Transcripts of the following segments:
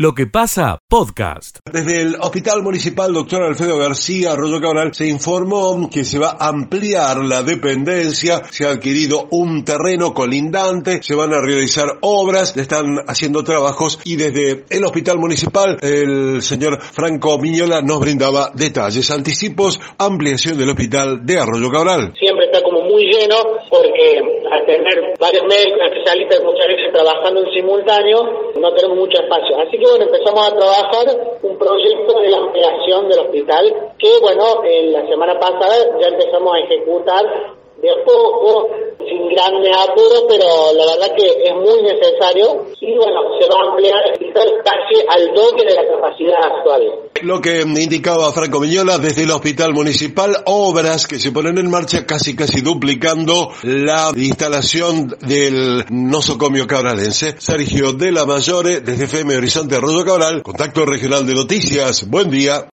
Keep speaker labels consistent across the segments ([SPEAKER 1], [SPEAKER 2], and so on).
[SPEAKER 1] Lo que pasa, podcast.
[SPEAKER 2] Desde el Hospital Municipal Doctor Alfredo García Arroyo Cabral se informó que se va a ampliar la dependencia, se ha adquirido un terreno colindante, se van a realizar obras, están haciendo trabajos y desde el Hospital Municipal el señor Franco Miñola nos brindaba detalles, anticipos, ampliación del Hospital de Arroyo Cabral.
[SPEAKER 3] Siempre está como muy lleno porque al tener varios médicos especialistas muchas veces trabajando en simultáneo no tenemos mucho espacio. Así que bueno, empezamos a trabajar un proyecto de la ampliación del hospital que, bueno, en la semana pasada ya empezamos a ejecutar de poco, sin grandes apuros, pero la verdad que es muy necesario y bueno, se va a ampliar el hospital casi al doble de la capacidad actual.
[SPEAKER 2] Lo que indicaba Franco Miñola desde el hospital municipal, obras que se ponen en marcha casi casi duplicando la instalación del nosocomio cabralense. Sergio de la Mayore, desde FM Horizonte Arroyo Cabral, Contacto Regional de Noticias. Buen día.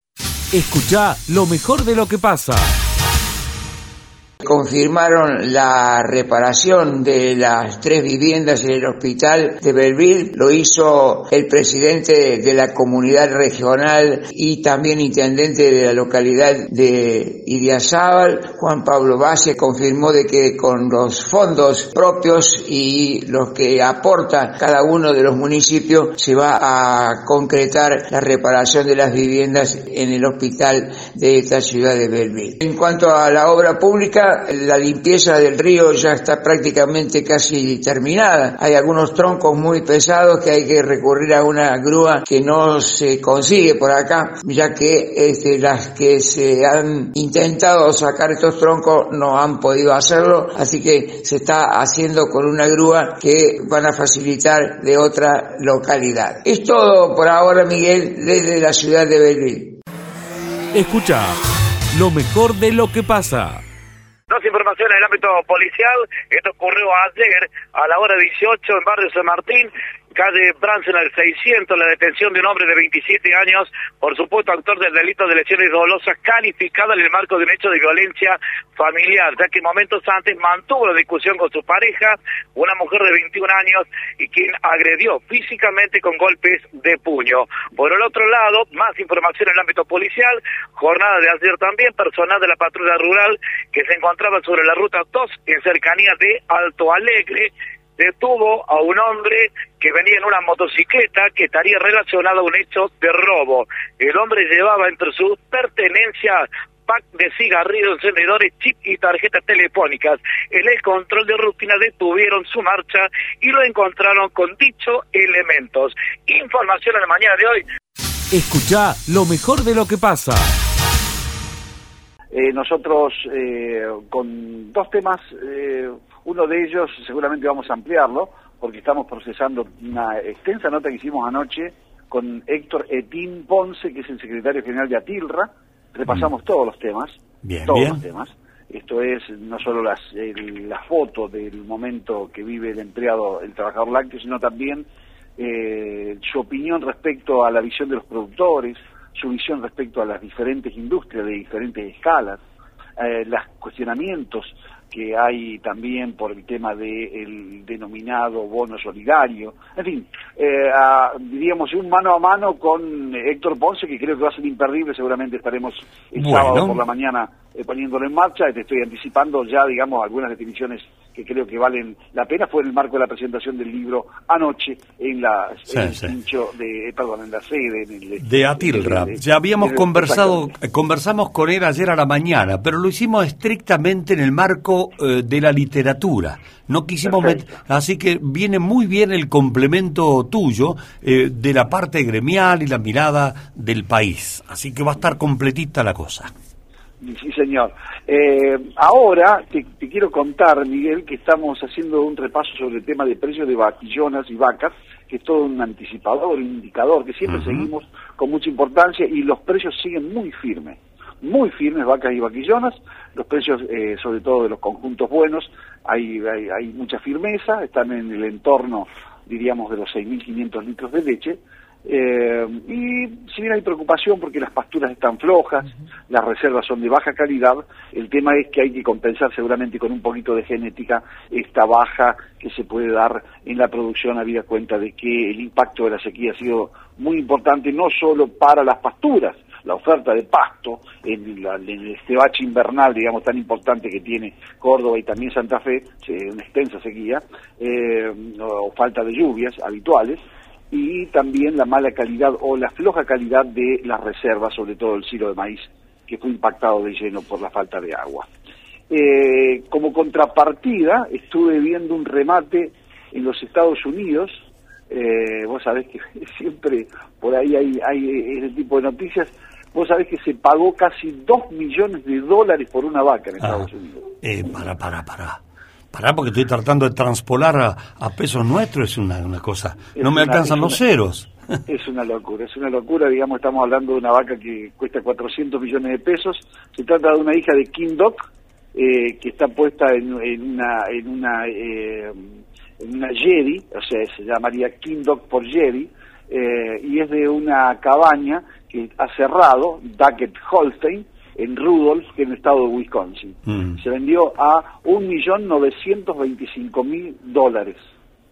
[SPEAKER 1] Escucha lo mejor de lo que pasa
[SPEAKER 4] confirmaron la reparación de las tres viviendas en el hospital de Belleville. Lo hizo el presidente de la comunidad regional y también intendente de la localidad de Idiazábal, Juan Pablo Base, confirmó de que con los fondos propios y los que aporta cada uno de los municipios se va a concretar la reparación de las viviendas en el hospital de esta ciudad de Belleville. En cuanto a la obra pública, la limpieza del río ya está prácticamente casi terminada. Hay algunos troncos muy pesados que hay que recurrir a una grúa que no se consigue por acá, ya que este, las que se han intentado sacar estos troncos no han podido hacerlo, así que se está haciendo con una grúa que van a facilitar de otra localidad. Es todo por ahora, Miguel, desde la ciudad de Belleville.
[SPEAKER 1] Escucha lo mejor de lo que pasa.
[SPEAKER 5] En el ámbito policial. Esto ocurrió ayer a la hora 18 en Barrio San Martín calle Branson al 600, la detención de un hombre de 27 años, por supuesto actor del delito de lesiones dolosas, calificado en el marco de un hecho de violencia familiar, ya que momentos antes mantuvo una discusión con su pareja, una mujer de 21 años, y quien agredió físicamente con golpes de puño. Por el otro lado, más información en el ámbito policial, jornada de ayer también, personal de la patrulla rural que se encontraba sobre la ruta 2 en cercanía de Alto Alegre, detuvo a un hombre que venía en una motocicleta que estaría relacionado a un hecho de robo. El hombre llevaba entre sus pertenencias pack de cigarrillos, encendedores, chip y tarjetas telefónicas. En el control de rutina detuvieron su marcha y lo encontraron con dichos elementos. Información en la mañana de hoy.
[SPEAKER 1] Escucha lo mejor de lo que pasa.
[SPEAKER 6] Eh, nosotros eh, con dos temas, eh, uno de ellos seguramente vamos a ampliarlo, porque estamos procesando una extensa nota que hicimos anoche con Héctor Etín Ponce, que es el secretario general de Atilra. Repasamos mm. todos los temas, todos los temas. Esto es no solo las, la foto del momento que vive el empleado, el trabajador lácteo, sino también su opinión respecto a la visión de los productores, su visión respecto a las diferentes industrias de diferentes escalas, eh, los cuestionamientos que hay también por el tema del denominado bono solidario, en fin, eh, diríamos un mano a mano con Héctor Ponce, que creo que va a ser imperdible, seguramente estaremos el sábado por la mañana eh, poniéndolo en marcha, te estoy anticipando ya, digamos, algunas definiciones que creo que valen la pena, fue en el marco de la presentación del libro anoche en la de, perdón, en la sede
[SPEAKER 1] de Atilra. ya habíamos conversado, conversamos con él ayer a la mañana, pero lo hicimos estrictamente en el marco eh, de la literatura. No quisimos meter, así que viene muy bien el complemento tuyo eh, de la parte gremial y la mirada del país. Así que va a estar completita la cosa.
[SPEAKER 6] Sí, señor. Eh, ahora te, quiero contar, Miguel, que estamos haciendo un repaso sobre el tema de precios de vaquillonas y vacas, que es todo un anticipador, un indicador que siempre seguimos con mucha importancia y los precios siguen muy firmes, muy firmes vacas y vaquillonas, los precios eh, sobre todo de los conjuntos buenos, hay, hay, hay mucha firmeza, están en el entorno, diríamos, de los 6.500 litros de leche, Eh, y si bien hay preocupación porque las pasturas están flojas, las reservas son de baja calidad, el tema es que hay que compensar seguramente con un poquito de genética esta baja que se puede dar en la producción, habida cuenta de que el impacto de la sequía ha sido muy importante no solo para las pasturas, la oferta de pasto en, este bache invernal, digamos, tan importante que tiene Córdoba y también Santa Fe, una extensa sequía, eh, o falta de lluvias habituales, y también la mala calidad o la floja calidad de las reservas, sobre todo el silo de maíz, que fue impactado de lleno por la falta de agua. Eh, como contrapartida, estuve viendo un remate en los Estados Unidos, eh, vos sabés que siempre por ahí hay, hay ese tipo de noticias, vos sabés que se pagó casi 2 millones de dólares por una vaca en Estados ah, Unidos.
[SPEAKER 1] Eh, para, para, para. Pará, porque estoy tratando de transpolar a, pesos nuestros, es una, una cosa. no me alcanzan los ceros.
[SPEAKER 6] Es una locura, es una locura, digamos, estamos hablando de una vaca que cuesta 400 millones de pesos. Se trata de una hija de King Doc, eh, que está puesta en, una, en una, eh, en una Jedi, o sea, se llamaría King Doc por Jedi, eh, y es de una cabaña que ha cerrado, Duckett Holstein, en Rudolph, que en el estado de Wisconsin. Mm. Se vendió a 1.925.000 dólares.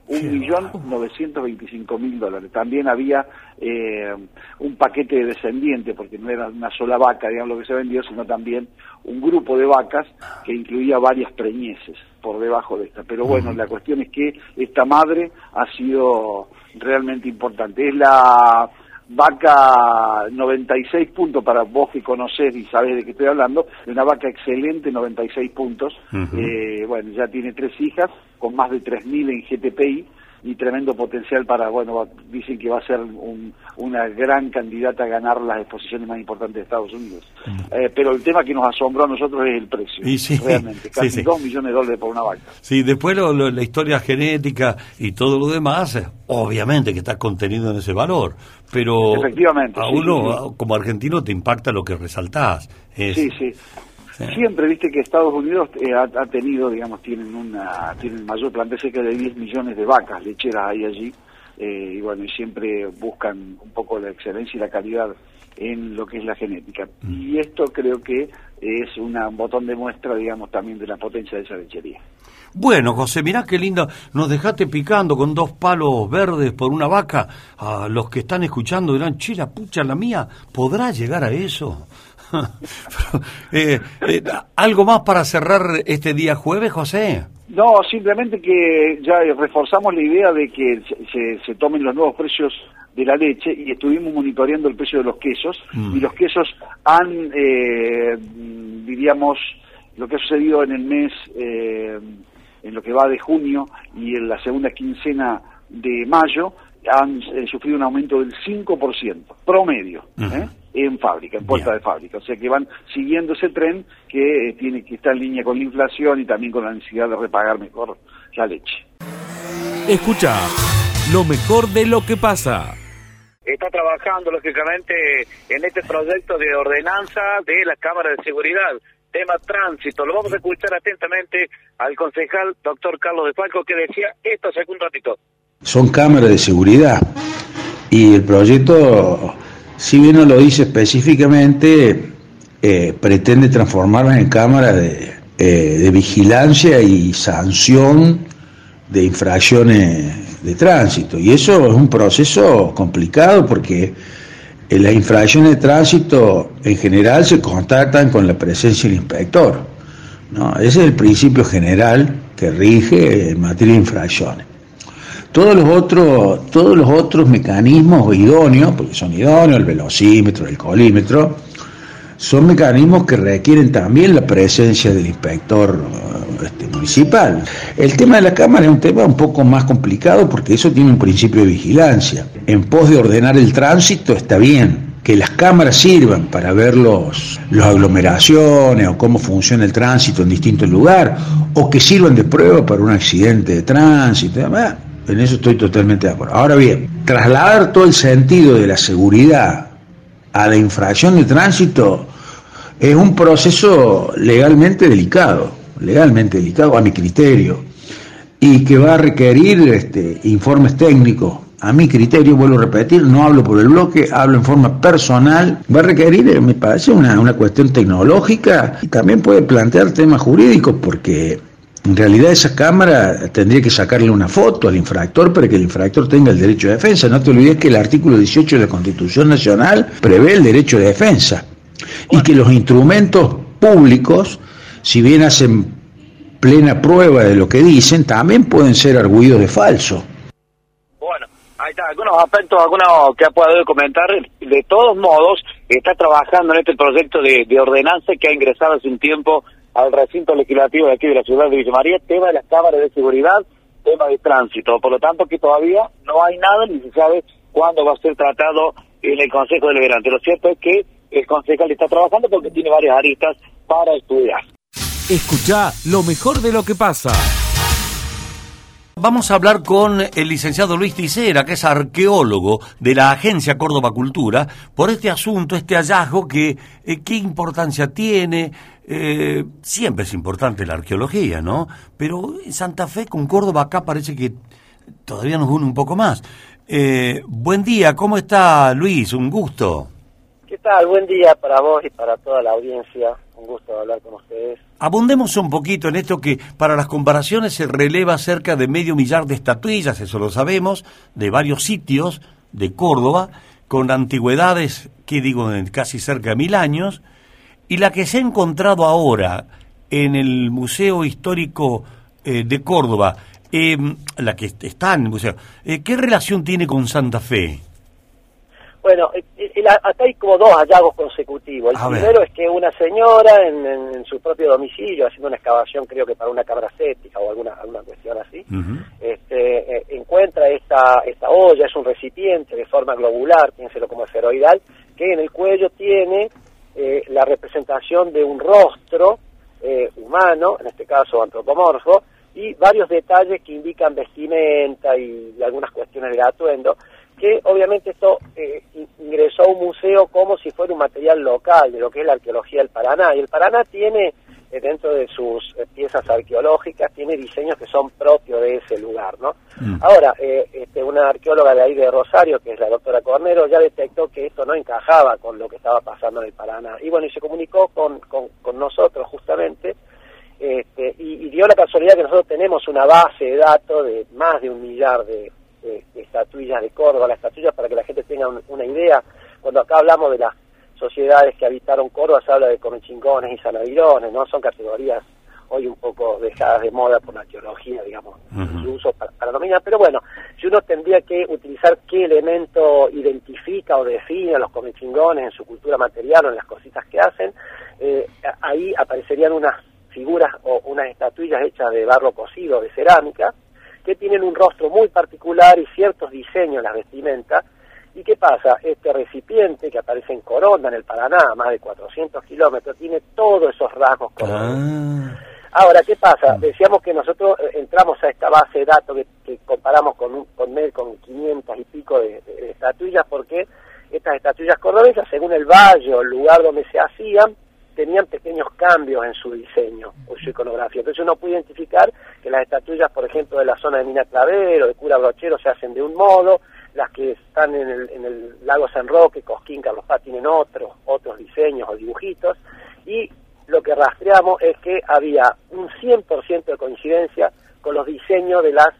[SPEAKER 6] 1.925.000 dólares. También había eh, un paquete de descendiente, porque no era una sola vaca, digamos, lo que se vendió, sino también un grupo de vacas que incluía varias preñeces por debajo de esta. Pero bueno, la cuestión es que esta madre ha sido realmente importante. Es la vaca 96 puntos para vos que conocés y sabés de qué estoy hablando, una vaca excelente, 96 puntos, eh, bueno, ya tiene tres hijas, con más de 3.000 en GTPI, tremendo potencial para, bueno, dicen que va a ser una gran candidata a ganar las exposiciones más importantes de Estados Unidos. Mm. Eh, pero el tema que nos asombró a nosotros es el precio, realmente, casi dos millones de dólares por una vaca.
[SPEAKER 1] Sí, después la historia genética y todo lo demás, obviamente que está contenido en ese valor, pero
[SPEAKER 6] Efectivamente,
[SPEAKER 1] a uno como argentino te impacta lo que resaltás.
[SPEAKER 6] Sí, sí. Siempre viste que Estados Unidos eh, ha, tenido, digamos, tienen una tienen mayor plantel cerca de 10 millones de vacas lecheras hay allí, eh, y bueno, y siempre buscan un poco la excelencia y la calidad en lo que es la genética. Mm. Y esto creo que es un botón de muestra, digamos, también de la potencia de esa lechería.
[SPEAKER 1] Bueno, José, mirá qué linda, nos dejaste picando con dos palos verdes por una vaca. A los que están escuchando dirán, chila, pucha, la mía, ¿podrá llegar a eso? Eh, eh, ¿Algo más para cerrar este día jueves, José?
[SPEAKER 6] No, simplemente que ya reforzamos la idea de que se, tomen los nuevos precios de la leche y estuvimos monitoreando el precio de los quesos mm. y los quesos han, eh, diríamos, lo que ha sucedido en el mes, en lo que va de junio y en la segunda quincena de mayo, han sufrido un aumento del 5% promedio en fábrica, en puerta de fábrica. O sea que van siguiendo ese tren que eh, tiene que estar en línea con la inflación y también con la necesidad de repagar mejor la leche.
[SPEAKER 7] Escucha lo mejor de lo que pasa.
[SPEAKER 5] Está trabajando lógicamente en este proyecto de ordenanza de la Cámara de Seguridad tema tránsito. Lo vamos a escuchar atentamente al concejal doctor Carlos de Falco que decía esto hace un ratito.
[SPEAKER 8] Son cámaras de seguridad y el proyecto si bien no lo dice específicamente, eh, pretende transformarlas en cámaras eh, de, vigilancia y sanción de infracciones de tránsito. Y eso es un proceso complicado porque eh, las infracciones de tránsito en general se contactan con la presencia del inspector. ¿no? Ese es el principio general que rige en materia de infracciones. Todos los otros, todos los otros mecanismos idóneos, porque son idóneos, el velocímetro, el colímetro, son mecanismos que requieren también la presencia del inspector este, municipal. El tema de la Cámara es un tema un poco más complicado porque eso tiene un principio de vigilancia. En pos de ordenar el tránsito está bien, que las cámaras sirvan para ver los, las aglomeraciones o cómo funciona el tránsito en distintos lugares, o que sirvan de prueba para un accidente de tránsito. Además, en eso estoy totalmente de acuerdo. Ahora bien, trasladar todo el sentido de la seguridad a la infracción de tránsito es un proceso legalmente delicado, legalmente delicado a mi criterio, y que va a requerir este, informes técnicos a mi criterio, vuelvo a repetir, no hablo por el bloque, hablo en forma personal, va a requerir, eh, me parece, una, una cuestión tecnológica y también puede plantear temas jurídicos porque en realidad esa cámara tendría que sacarle una foto al infractor para que el infractor tenga el derecho de defensa. No te olvides que el artículo 18 de la Constitución Nacional prevé el derecho de defensa y que los instrumentos públicos, si bien hacen plena prueba de lo que dicen, también pueden ser arguidos de falso.
[SPEAKER 5] Bueno, ahí está, algunos aspectos, algunos que ha podido comentar. De todos modos, está trabajando en este proyecto de, ordenanza que ha ingresado hace un tiempo al recinto legislativo de aquí de la ciudad de Villa María, tema de las cámaras de seguridad, tema de tránsito. Por lo tanto, que todavía no hay nada ni se sabe cuándo va a ser tratado en el Consejo Deliberante. Lo cierto es que el concejal está trabajando porque tiene varias aristas para estudiar.
[SPEAKER 7] Escucha lo mejor de lo que pasa.
[SPEAKER 1] Vamos a hablar con el licenciado Luis Ticera, que es arqueólogo de la Agencia Córdoba Cultura, por este asunto, este hallazgo que eh, qué importancia tiene. Eh, siempre es importante la arqueología, ¿no? Pero Santa Fe con Córdoba acá parece que todavía nos une un poco más. Eh, buen día, ¿cómo está Luis? Un gusto.
[SPEAKER 9] ¿Qué tal? Buen día para vos y para toda la audiencia. Un gusto hablar con ustedes.
[SPEAKER 1] Abundemos un poquito en esto que para las comparaciones se releva cerca de medio millar de estatuillas, eso lo sabemos, de varios sitios de Córdoba, con antigüedades, que digo, casi cerca de mil años, y la que se ha encontrado ahora en el Museo Histórico eh, de Córdoba, eh, la que está en el museo, eh, ¿qué relación tiene con Santa Fe?
[SPEAKER 9] Bueno, eh, eh, acá hay como dos hallazgos consecutivos. El primero es que una señora en, su propio domicilio, haciendo una excavación, creo que para una cabra séptica o alguna, alguna cuestión así, este, eh, encuentra esta, esta olla, es un recipiente de forma globular, piénselo como esferoidal, que en el cuello tiene la representación de un rostro humano, en este caso antropomorfo, y varios detalles que indican vestimenta y algunas cuestiones de atuendo que obviamente esto eh, ingresó a un museo como si fuera un material local de lo que es la arqueología del Paraná. Y el Paraná tiene, eh, dentro de sus eh, piezas arqueológicas, tiene diseños que son propios de ese lugar, ¿no? Mm. Ahora, este, una arqueóloga de ahí de Rosario, que es la doctora Cornero, ya detectó que esto no encajaba con lo que estaba pasando en el Paraná. Y bueno, y se comunicó con, con, nosotros justamente, este, y, y dio la casualidad que nosotros tenemos una base de datos de más de un millar de estatuillas de Córdoba, las estatuillas para que la gente tenga una idea. Cuando acá hablamos de las sociedades que habitaron Córdoba, se habla de comechingones y sanavirones, ¿no? Son categorías hoy un poco dejadas de moda por la arqueología, digamos, su uso para, para dominar. Pero bueno, si uno tendría que utilizar qué elemento identifica o define a los comechingones en su cultura material o en las cositas que hacen, eh, ahí aparecerían unas figuras o unas estatuillas hechas de barro cocido, de cerámica, que tienen un rostro muy particular y ciertos diseños en las vestimentas. ¿Y qué pasa? Este recipiente que aparece en Coronda, en el Paraná, a más de 400 kilómetros, tiene todos esos rasgos ah. Ahora, ¿qué pasa? Decíamos que nosotros eh, entramos a esta base de datos que, comparamos con, con con 500 y pico de, de, estatuillas, porque estas estatuillas cordobesas, según el valle o el lugar donde se hacían, tenían pequeños cambios en su diseño o su iconografía. Entonces uno puede identificar que las estatuillas, por ejemplo, de la zona de Mina Clavero, de Cura Brochero, se hacen de un modo, las que están en el, en el lago San Roque, Cosquín, Carlos Paz, tienen otros, otros diseños o dibujitos, y lo que rastreamos es que había un 100% de coincidencia con los diseños de las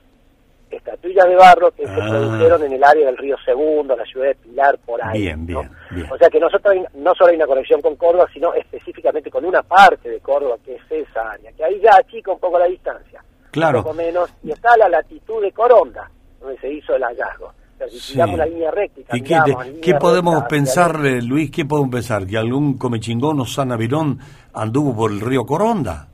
[SPEAKER 9] estatuillas de barro que se ah. produjeron en el área del río Segundo, la ciudad de Pilar, por ahí.
[SPEAKER 1] Bien, bien,
[SPEAKER 9] O sea que nosotros no solo hay una conexión con Córdoba, sino específicamente con una parte de Córdoba, que es esa área, que ahí ya achica un poco la distancia.
[SPEAKER 1] Claro.
[SPEAKER 9] Un poco menos, y está la latitud de Coronda, donde se hizo el hallazgo. si la línea recta,
[SPEAKER 1] ¿Y qué, podemos pensar, Luis, qué podemos pensar? ¿Que algún comechingón o sanavirón anduvo por el río Coronda?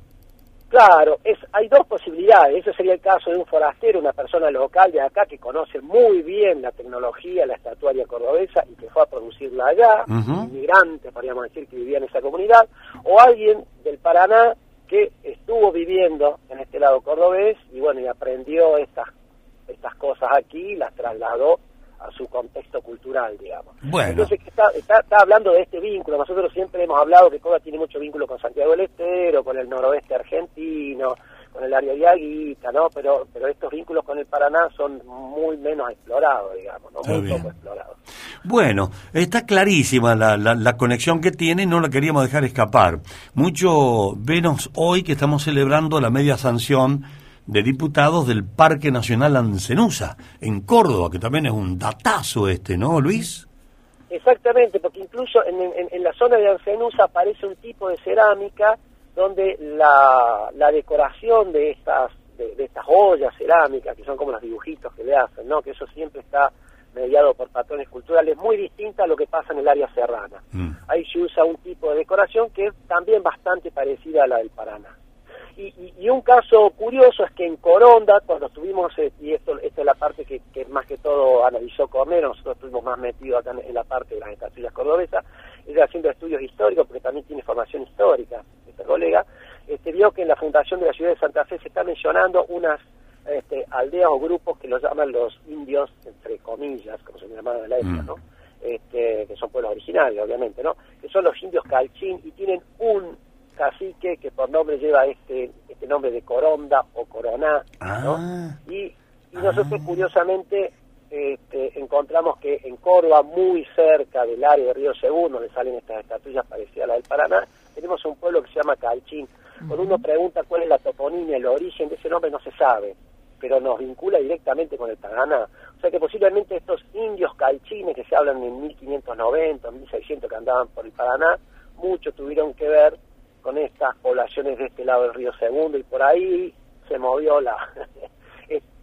[SPEAKER 9] Claro, es, hay dos posibilidades. Ese sería el caso de un forastero, una persona local de acá que conoce muy bien la tecnología, la estatuaria cordobesa y que fue a producirla allá, inmigrante, podríamos decir, que vivía en esa comunidad, o alguien del Paraná que estuvo viviendo en este lado cordobés y bueno, y aprendió estas, estas cosas aquí y las trasladó a su contexto cultural, digamos.
[SPEAKER 1] Bueno.
[SPEAKER 9] Entonces, está, está, hablando de este vínculo. Nosotros siempre hemos hablado que Córdoba tiene mucho vínculo con Santiago del Estero, con el noroeste argentino, con el área de Aguita, ¿no? Pero, pero estos vínculos con el Paraná son muy menos explorados, digamos, ¿no? Muy poco explorados.
[SPEAKER 1] Bueno, está clarísima la, la, conexión que tiene no la queríamos dejar escapar. Mucho menos hoy que estamos celebrando la media sanción de diputados del Parque Nacional Ancenusa, en Córdoba, que también es un datazo este, ¿no, Luis?
[SPEAKER 9] Exactamente, porque incluso en, en, la zona de Ancenusa aparece un tipo de cerámica donde la, la decoración de estas de, estas ollas cerámicas, que son como los dibujitos que le hacen, ¿no? que eso siempre está mediado por patrones culturales, muy distinta a lo que pasa en el área serrana. Mm. Ahí se usa un tipo de decoración que es también bastante parecida a la del Paraná. Y, un caso curioso es que en Coronda, cuando estuvimos, eh, y esto, esta es la parte que, más que todo analizó Cornero, nosotros estuvimos más metidos acá en, la parte de las estatuillas cordobesas, ella haciendo estudios históricos, porque también tiene formación histórica, este colega, este, vio que en la fundación de la ciudad de Santa Fe se está mencionando unas este, aldeas o grupos que los llaman los indios, entre comillas, como se llamaban en la época, mm. ¿no? Este, que son pueblos originarios, obviamente, ¿no? Que son los indios calchín y tienen un cacique que por nombre lleva este este nombre de Coronda o Coroná, ¿no? Ah. Y, nosotros ah. curiosamente este, encontramos que en Córdoba, muy cerca del área de Río Segundo, donde salen estas estatuillas parecidas a la del Paraná, tenemos un pueblo que se llama Calchín. Cuando uno pregunta cuál es la toponimia, el origen de ese nombre, no se sabe, pero nos vincula directamente con el Paraná. O sea que posiblemente estos indios calchines que se hablan en 1590, 1600 que andaban por el Paraná, muchos tuvieron que ver con estas poblaciones de este lado del río Segundo y por ahí se movió la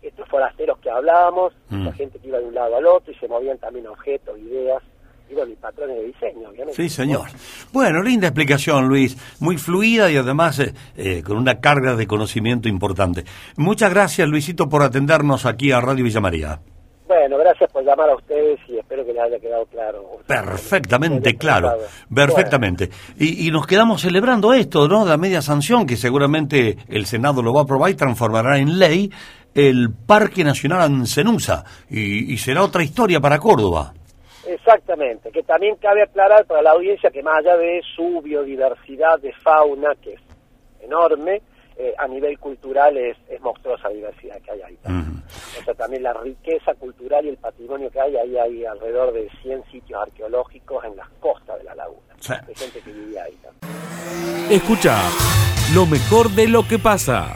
[SPEAKER 9] estos forasteros que hablábamos, mm. la gente que iba de un lado al otro y se movían también objetos, ideas y bueno, y patrones de diseño, obviamente.
[SPEAKER 1] Sí, señor. Bueno, linda explicación, Luis. Muy fluida y además eh, eh, con una carga de conocimiento importante. Muchas gracias, Luisito, por atendernos aquí a Radio Villa María.
[SPEAKER 9] Bueno, gracias por llamar a ustedes y espero que les haya quedado claro.
[SPEAKER 1] Perfectamente claro, perfectamente. Y, nos quedamos celebrando esto, ¿no? La media sanción, que seguramente el Senado lo va a aprobar y transformará en ley el Parque Nacional Ancenusa. Y, y será otra historia para Córdoba.
[SPEAKER 9] Exactamente, que también cabe aclarar para la audiencia que más allá de su biodiversidad de fauna, que es enorme, eh, a nivel cultural es, es monstruosa diversidad que hay ahí. O sea, también la riqueza cultural y el patrimonio que hay, ahí hay alrededor de 100 sitios arqueológicos en las costas de la laguna. Hay gente que vivía ahí también.
[SPEAKER 7] Escucha lo mejor de lo que pasa.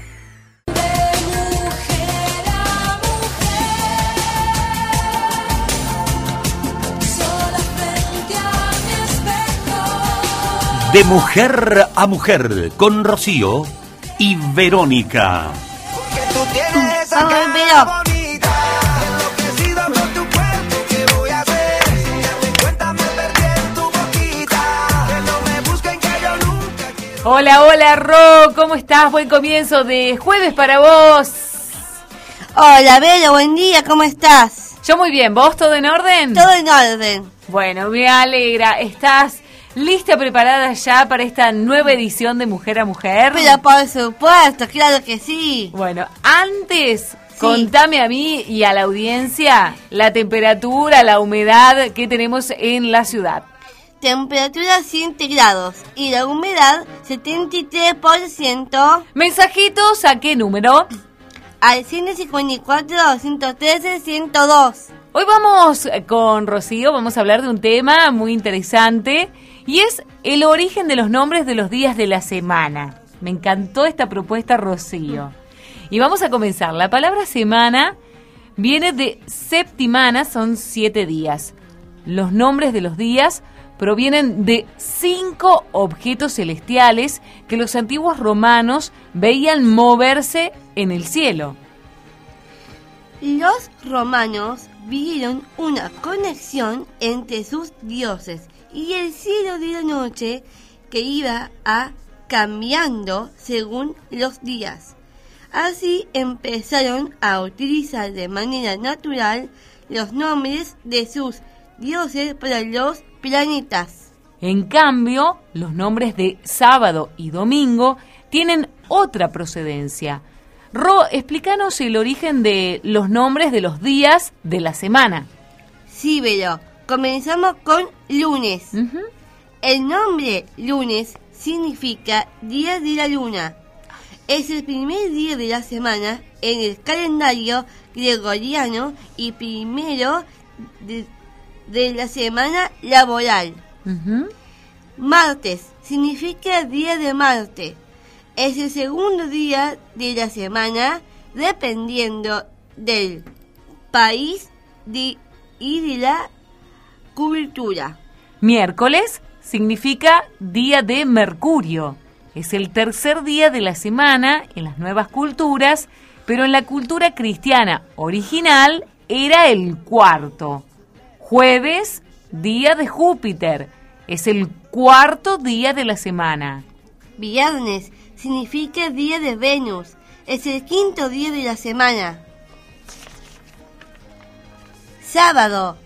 [SPEAKER 1] De mujer a mujer, con Rocío y Verónica.
[SPEAKER 10] Hola, hola, Ro, ¿cómo estás? Buen comienzo de jueves para vos.
[SPEAKER 11] Hola, Vero, buen día, ¿cómo estás?
[SPEAKER 10] Yo muy bien, ¿vos todo en orden?
[SPEAKER 11] Todo en orden.
[SPEAKER 10] Bueno, me alegra. ¿Estás lista, preparada ya para esta nueva edición de Mujer a Mujer?
[SPEAKER 11] Pero por supuesto, claro que sí.
[SPEAKER 10] Bueno, antes Contame a mí y a la audiencia la temperatura, la humedad que tenemos en la ciudad.
[SPEAKER 11] Temperatura 100 grados y la humedad 73%.
[SPEAKER 10] ¿Mensajitos a qué número?
[SPEAKER 11] Al 154 213 102.
[SPEAKER 10] Hoy vamos con Rocío, vamos a hablar de un tema muy interesante y es el origen de los nombres de los días de la semana. Me encantó esta propuesta, Rocío. Y vamos a comenzar. La palabra semana viene de septimana, son siete días. Los nombres de los días provienen de cinco objetos celestiales que los antiguos romanos veían moverse en el cielo.
[SPEAKER 11] Los romanos vieron una conexión entre sus dioses y el cielo de la noche que iba a cambiando según los días. Así empezaron a utilizar de manera natural los nombres de sus dioses para los planetas.
[SPEAKER 10] En cambio, los nombres de sábado y domingo tienen otra procedencia. Ro, explícanos el origen de los nombres de los días de la semana.
[SPEAKER 11] Sí, Comenzamos con lunes. El nombre lunes significa día de la luna. es el primer día de la semana en el calendario gregoriano y primero de, de la semana laboral. Martes significa día de Marte. Es el segundo día de la semana dependiendo del país y de la
[SPEAKER 10] Miércoles significa día de Mercurio. Es el tercer día de la semana en las nuevas culturas, pero en la cultura cristiana original era el cuarto. Jueves, día de Júpiter. Es el cuarto día de la semana.
[SPEAKER 11] Viernes significa día de Venus. Es el quinto día de la semana. Sábado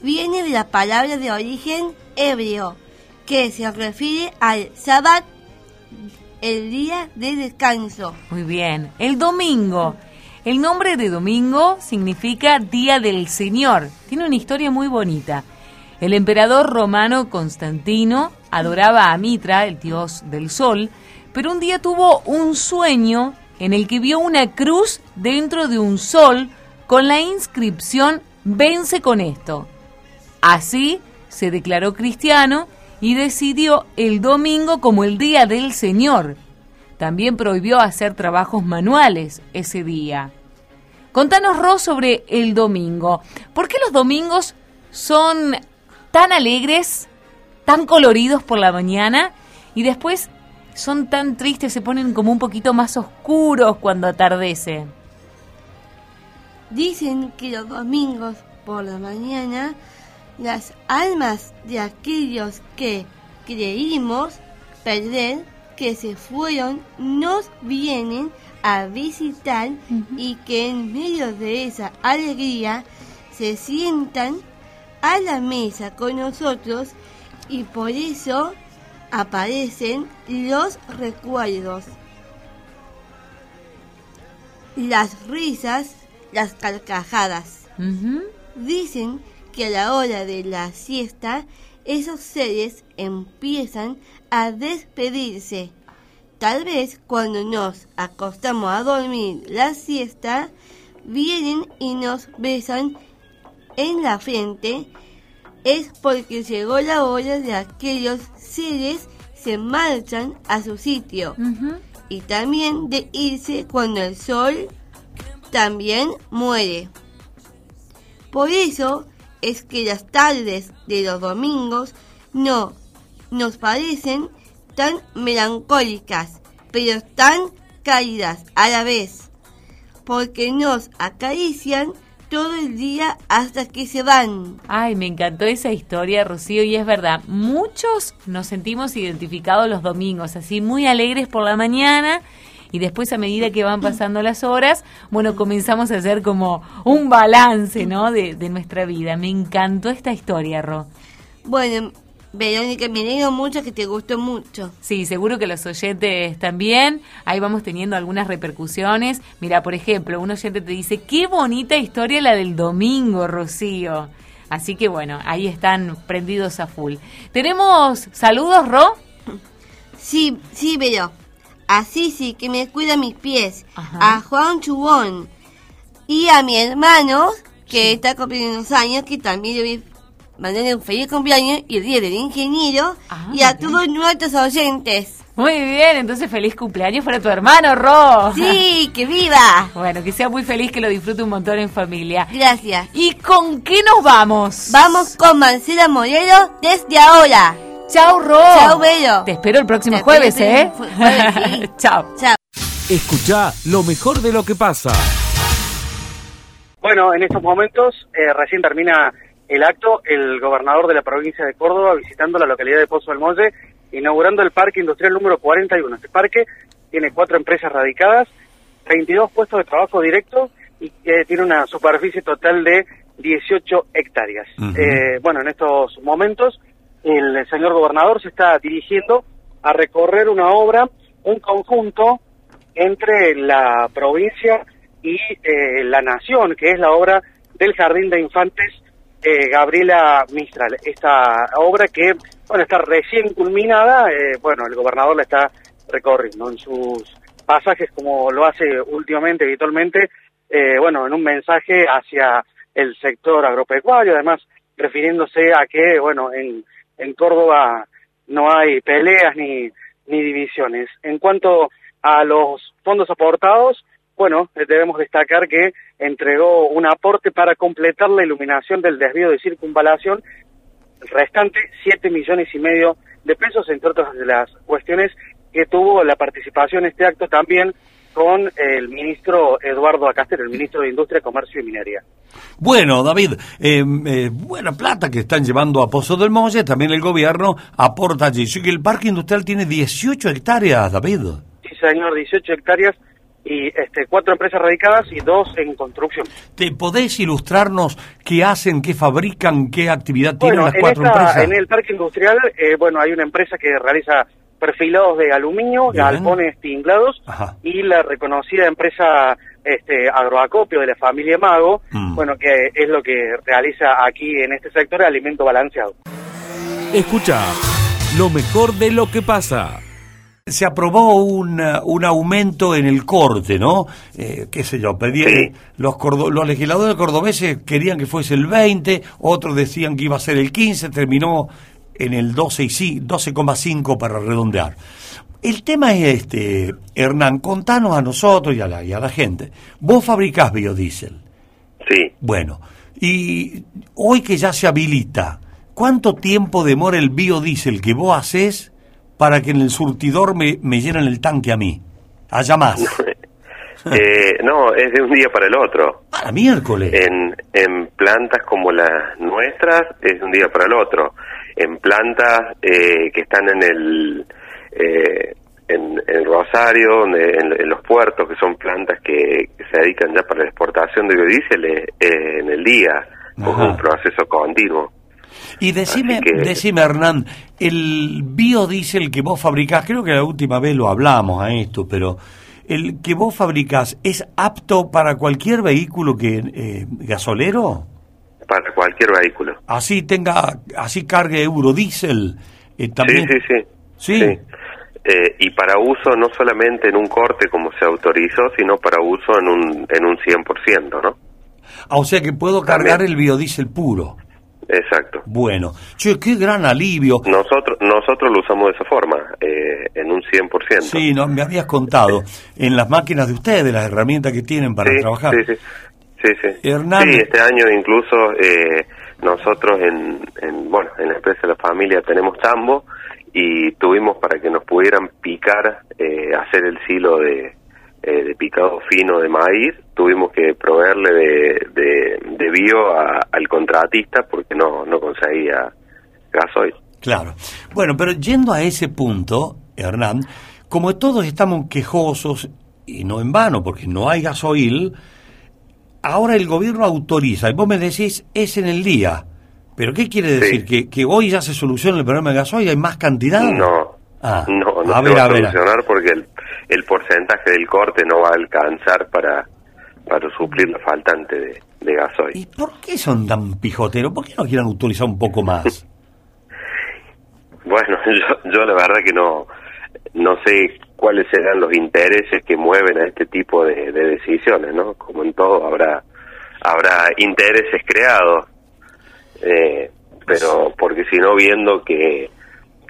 [SPEAKER 11] viene de la palabra de origen hebreo, que se refiere al sábado, el día de descanso.
[SPEAKER 10] Muy bien. El domingo. El nombre de domingo significa Día del Señor. Tiene una historia muy bonita. El emperador romano Constantino adoraba a Mitra, el dios del sol, pero un día tuvo un sueño en el que vio una cruz dentro de un sol con la inscripción Vence con esto. Así se declaró cristiano y decidió el domingo como el día del Señor. También prohibió hacer trabajos manuales ese día. Contanos, Ro, sobre el domingo. ¿Por qué los domingos son tan alegres, tan coloridos por la mañana y después son tan tristes, se ponen como un poquito más oscuros cuando atardece?
[SPEAKER 11] Dicen que los domingos por la mañana las almas de aquellos que creímos perder, que se fueron, nos vienen a visitar y que en medio de esa alegría se sientan a la mesa con nosotros y por eso aparecen los recuerdos, las risas, las carcajadas. Dicen que a la hora de la siesta esos seres empiezan a despedirse. Tal vez cuando nos acostamos a dormir la siesta, vienen y nos besan en la frente es porque llegó la hora de aquellos seres se marchan a su sitio y también de irse cuando el sol también muere. Por eso es que las tardes de los domingos no nos parecen tan melancólicas, pero tan cálidas a la vez, porque nos acarician todo el día hasta que se van.
[SPEAKER 10] Ay, me encantó esa historia, Rocío, y es verdad, muchos nos sentimos identificados los domingos, así muy alegres por la mañana. Y después a medida que van pasando las horas, bueno, comenzamos a hacer como un balance, ¿no? De, de nuestra vida. Me encantó esta historia, Ro.
[SPEAKER 11] Bueno, Verónica, me alegro mucho que te gustó mucho.
[SPEAKER 10] Sí, seguro que los oyentes también. Ahí vamos teniendo algunas repercusiones. Mira, por ejemplo, un oyente te dice, qué bonita historia la del domingo, Rocío. Así que bueno, ahí están prendidos a full. ¿Tenemos saludos, Ro?
[SPEAKER 11] Sí, sí, Vero. Así sí, que me cuida mis pies. A Juan Chubón. Y a mi hermano, que está cumpliendo unos años, que también vi mandarle un feliz cumpleaños y el día del ingeniero
[SPEAKER 10] Ah,
[SPEAKER 11] y a todos nuestros oyentes.
[SPEAKER 10] Muy bien, entonces feliz cumpleaños para tu hermano, Ro.
[SPEAKER 11] Sí, que viva.
[SPEAKER 10] Bueno, que sea muy feliz, que lo disfrute un montón en familia.
[SPEAKER 11] Gracias.
[SPEAKER 10] ¿Y con qué nos vamos?
[SPEAKER 11] Vamos con Marcela Morelo desde ahora.
[SPEAKER 10] Chao, Ro.
[SPEAKER 11] Chao, Vero.
[SPEAKER 10] Te espero el próximo
[SPEAKER 11] Te
[SPEAKER 10] jueves,
[SPEAKER 11] espero
[SPEAKER 10] ¿eh?
[SPEAKER 11] jueves, sí.
[SPEAKER 10] Chao.
[SPEAKER 11] Chao.
[SPEAKER 7] Escucha lo mejor de lo que pasa.
[SPEAKER 12] Bueno, en estos momentos eh, recién termina el acto, el gobernador de la provincia de Córdoba visitando la localidad de Pozo del Molle, inaugurando el parque industrial número 41. Este parque tiene cuatro empresas radicadas, 32 puestos de trabajo directos y eh, tiene una superficie total de 18 hectáreas. Eh, bueno, en estos momentos el señor gobernador se está dirigiendo a recorrer una obra, un conjunto entre la provincia y eh, la nación, que es la obra del Jardín de Infantes eh, Gabriela Mistral. Esta obra que, bueno, está recién culminada, eh, bueno, el gobernador la está recorriendo. En sus pasajes como lo hace últimamente, habitualmente, eh, bueno, en un mensaje hacia el sector agropecuario, además refiriéndose a que, bueno, en, en Córdoba no hay peleas ni, ni divisiones. En cuanto a los fondos aportados, bueno, debemos destacar que entregó un aporte para completar la iluminación del desvío de circunvalación, restante 7 millones y medio de pesos, entre otras de las cuestiones que tuvo la participación en este acto también con el ministro Eduardo Acaster, el ministro de Industria, Comercio y Minería.
[SPEAKER 1] Bueno, David, eh, eh, buena plata que están llevando a Pozo del Molle, también el gobierno aporta allí. que el parque industrial tiene 18 hectáreas, David.
[SPEAKER 12] Sí, señor, 18 hectáreas y este, cuatro empresas radicadas y dos en construcción.
[SPEAKER 1] ¿Te podés ilustrarnos qué hacen, qué fabrican, qué actividad tienen las cuatro
[SPEAKER 12] empresas? En el parque industrial, eh, bueno, hay una empresa que realiza perfilados de aluminio, galpones tinglados y la reconocida empresa este, agroacopio de la familia Mago, mm. bueno, que es lo que realiza aquí en este sector el alimento balanceado.
[SPEAKER 7] Escucha lo mejor de lo que pasa
[SPEAKER 1] se aprobó un, un, aumento en el corte, ¿no? Eh, qué sé yo, pedí, los, los legisladores cordobeses querían que fuese el 20, otros decían que iba a ser el 15, terminó en el 12,5 para redondear. El tema es este, Hernán, contanos a nosotros y a la, y a la gente. Vos fabricás biodiesel.
[SPEAKER 13] Sí.
[SPEAKER 1] Bueno, y hoy que ya se habilita, ¿cuánto tiempo demora el biodiesel que vos haces para que en el surtidor me, me llenen el tanque a mí. Haya más.
[SPEAKER 13] eh, no, es de un día para el otro.
[SPEAKER 1] Para miércoles.
[SPEAKER 13] En, en plantas como las nuestras es de un día para el otro. En plantas eh, que están en el... Eh, en, Rosario, en, los puertos, que son plantas que, se dedican ya para la exportación de biodiesel, eh, en el día, con un proceso continuo.
[SPEAKER 1] Y decime, decime Hernán, el biodiesel que vos fabricás, creo que la última vez lo hablamos a esto, pero el que vos fabricás es apto para cualquier vehículo que eh, gasolero?
[SPEAKER 13] Para cualquier vehículo.
[SPEAKER 1] Así tenga, así cargue eurodiesel.
[SPEAKER 13] Eh, también. Sí, sí, sí. Sí. Eh, y para uso no solamente en un corte como se autorizó, sino para uso en un, en un 100%, ¿no?
[SPEAKER 1] Ah, o sea que puedo cargar el biodiesel puro.
[SPEAKER 13] Exacto.
[SPEAKER 1] Bueno, che, qué gran alivio.
[SPEAKER 13] Nosotros nosotros lo usamos de esa forma, eh, en un 100%.
[SPEAKER 1] Sí, no, me habías contado, en las máquinas de ustedes, las herramientas que tienen para trabajar.
[SPEAKER 13] Sí, sí, sí. sí. este año incluso eh, nosotros en, en, bueno, en la empresa de la familia tenemos tambo y tuvimos para que nos pudieran picar, eh, hacer el silo de, eh, de picado fino de maíz, tuvimos que proveerle de, de, bio al contratista porque no, no conseguía gasoil.
[SPEAKER 1] Claro. Bueno, pero yendo a ese punto, Hernán, como todos estamos quejosos, y no en vano, porque no hay gasoil, ahora el gobierno autoriza, y vos me decís, es en el día. ¿Pero qué quiere decir? ¿Que, ¿Que hoy ya se soluciona el problema de gasoil? ¿Hay más cantidad?
[SPEAKER 13] No, ah, no, no se va a solucionar porque el, el porcentaje del corte no va a alcanzar para, para suplir la faltante de, de gasoil.
[SPEAKER 1] ¿Y por qué son tan pijoteros? ¿Por qué no quieren autorizar un poco más?
[SPEAKER 13] bueno, yo, yo la verdad que no, no sé cuáles serán los intereses que mueven a este tipo de, de decisiones, ¿no? Como en todo habrá habrá intereses creados, eh, pero porque si no viendo que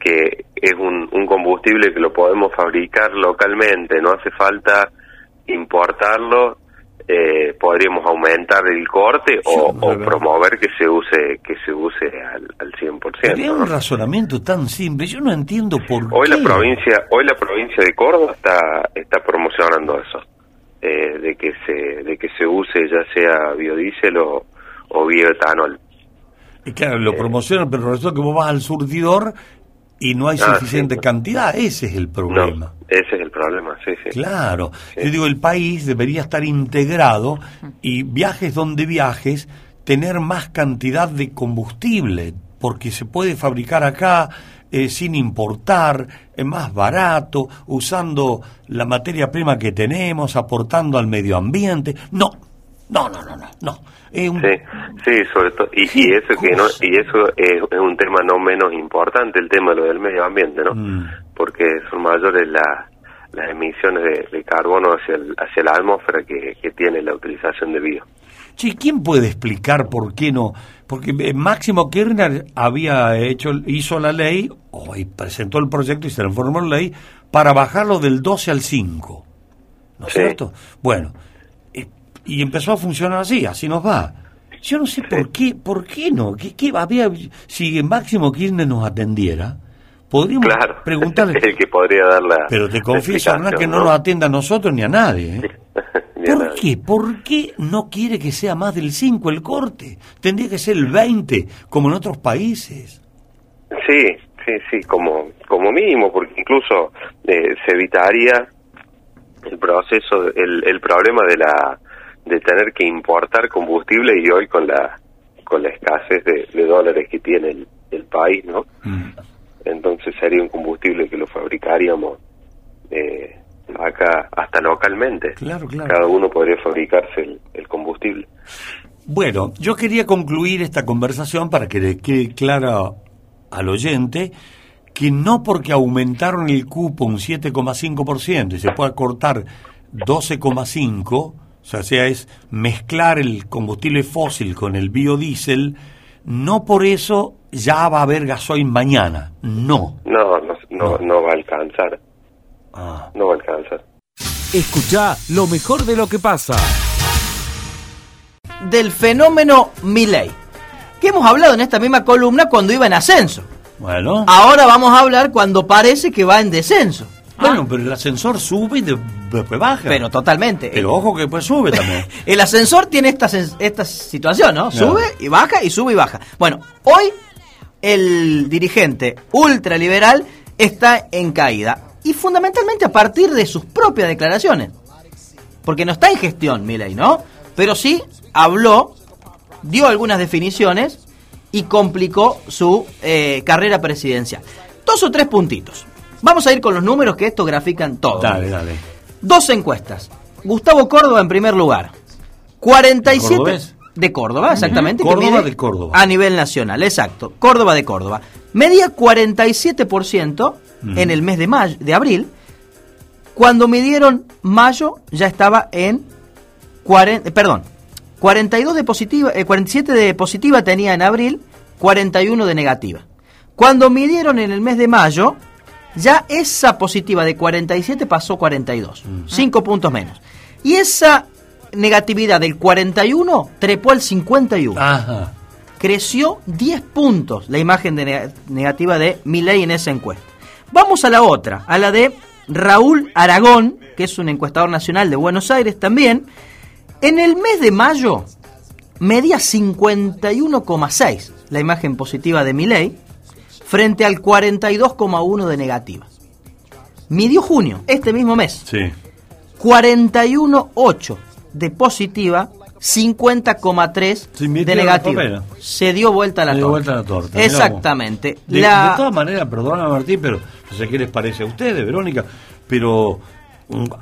[SPEAKER 13] que es un, un combustible que lo podemos fabricar localmente, no hace falta importarlo, eh, podríamos aumentar el corte o, promover que se use que se use al, al 100%.
[SPEAKER 1] Es un razonamiento tan simple, yo no entiendo por
[SPEAKER 13] hoy
[SPEAKER 1] qué.
[SPEAKER 13] la provincia hoy la provincia de Córdoba está está promocionando eso, eh, de que se de que se use ya sea biodiesel o, o bioetanol.
[SPEAKER 1] Y claro, lo eh, promocionan, pero resulta que vos vas al surtidor y no hay ah, suficiente cantidad, ese es el problema.
[SPEAKER 13] ese es el problema, sí, sí.
[SPEAKER 1] Claro, yo digo, el país debería estar integrado y viajes donde viajes, tener más cantidad de combustible, porque se puede fabricar acá eh, sin importar, es más barato, usando la materia prima que tenemos, aportando al medio ambiente. No, no, no, no, no, no.
[SPEAKER 13] Sí, sí, sobre todo, y, eso que no, y eso es, un tema no menos importante, el tema de lo del medio ambiente, ¿no? Mm. Porque son mayores las las emisiones de, carbono hacia, el, hacia la atmósfera que, que tiene la utilización de bio.
[SPEAKER 1] Sí, ¿quién puede explicar por qué no? Porque eh, Máximo Kirchner había hecho, hizo la ley, o presentó el proyecto y se transformó en ley, para bajarlo del 12 al 5. ¿No es cierto? Bueno, y empezó a funcionar así, así nos va. Yo no sé por qué, por qué no, ¿Qué, qué había, si Máximo Kirchner nos atendiera, podríamos preguntarle.
[SPEAKER 13] el que podría dar la.
[SPEAKER 1] Pero te confieso, que no, nos atienda a nosotros ni a nadie. ¿eh? ¿Por qué? ¿Por qué no quiere que sea más del 5 el corte? Tendría que ser el 20, como en otros países.
[SPEAKER 13] Sí, sí, sí, como, como mínimo, porque incluso eh, se evitaría el proceso, el, el problema de la de tener que importar combustible y hoy con la con la escasez de, dólares que tiene el, el país, ¿no? Mm. Entonces sería un combustible que lo fabricaríamos eh, acá hasta localmente.
[SPEAKER 1] Claro, claro.
[SPEAKER 13] Cada uno podría fabricarse el, combustible.
[SPEAKER 1] Bueno, yo quería concluir esta conversación para que le quede claro al oyente que no porque aumentaron el cupo un 7,5% y se pueda cortar 12,5%, o sea, sea, es mezclar el combustible fósil con el biodiesel, no por eso ya va a haber gasoil mañana, no.
[SPEAKER 13] No, no, no, no va a alcanzar. Ah. No.
[SPEAKER 7] Escucha lo mejor de lo que pasa.
[SPEAKER 14] Del fenómeno Milley, que hemos hablado en esta misma columna cuando iba en ascenso.
[SPEAKER 1] Bueno.
[SPEAKER 14] Ahora vamos a hablar cuando parece que va en descenso.
[SPEAKER 1] Bueno, ah. pero el ascensor sube y después baja.
[SPEAKER 14] Pero totalmente.
[SPEAKER 1] Pero ojo que después sube también.
[SPEAKER 14] el ascensor tiene esta, esta situación, ¿no? Sube y baja y sube y baja. Bueno, hoy el dirigente ultraliberal está en caída y fundamentalmente a partir de sus propias declaraciones. Porque no está en gestión, Milei, ¿no? Pero sí habló, dio algunas definiciones y complicó su eh, carrera presidencial. Dos o tres puntitos. Vamos a ir con los números que esto grafican todo.
[SPEAKER 1] Dale, dale.
[SPEAKER 14] Dos encuestas. Gustavo Córdoba en primer lugar. 47 de Córdoba, exactamente.
[SPEAKER 1] Córdoba de Córdoba.
[SPEAKER 14] A nivel nacional, exacto. Córdoba de Córdoba. Medía 47% en el mes de, mayo, de abril. Cuando midieron mayo ya estaba en 40, perdón, 42 de positiva, 47 eh, de positiva tenía en abril, 41 de negativa. Cuando midieron en el mes de mayo, ya esa positiva de 47 pasó a 42, 5 puntos menos. Y esa negatividad del 41 trepó al 51. Creció 10 puntos la imagen de negativa de Milley en esa encuesta. Vamos a la otra, a la de Raúl Aragón, que es un encuestador nacional de Buenos Aires también. En el mes de mayo medía 51,6 la imagen positiva de Milei frente al 42,1 de negativa. Midió junio, este mismo mes.
[SPEAKER 1] Sí.
[SPEAKER 14] 41,8 de positiva 50,3 de negativo. Se dio vuelta a la torta.
[SPEAKER 1] vuelta la torta.
[SPEAKER 14] Exactamente.
[SPEAKER 1] De, todas maneras, perdona Martín, pero no sé qué les parece a ustedes, Verónica, pero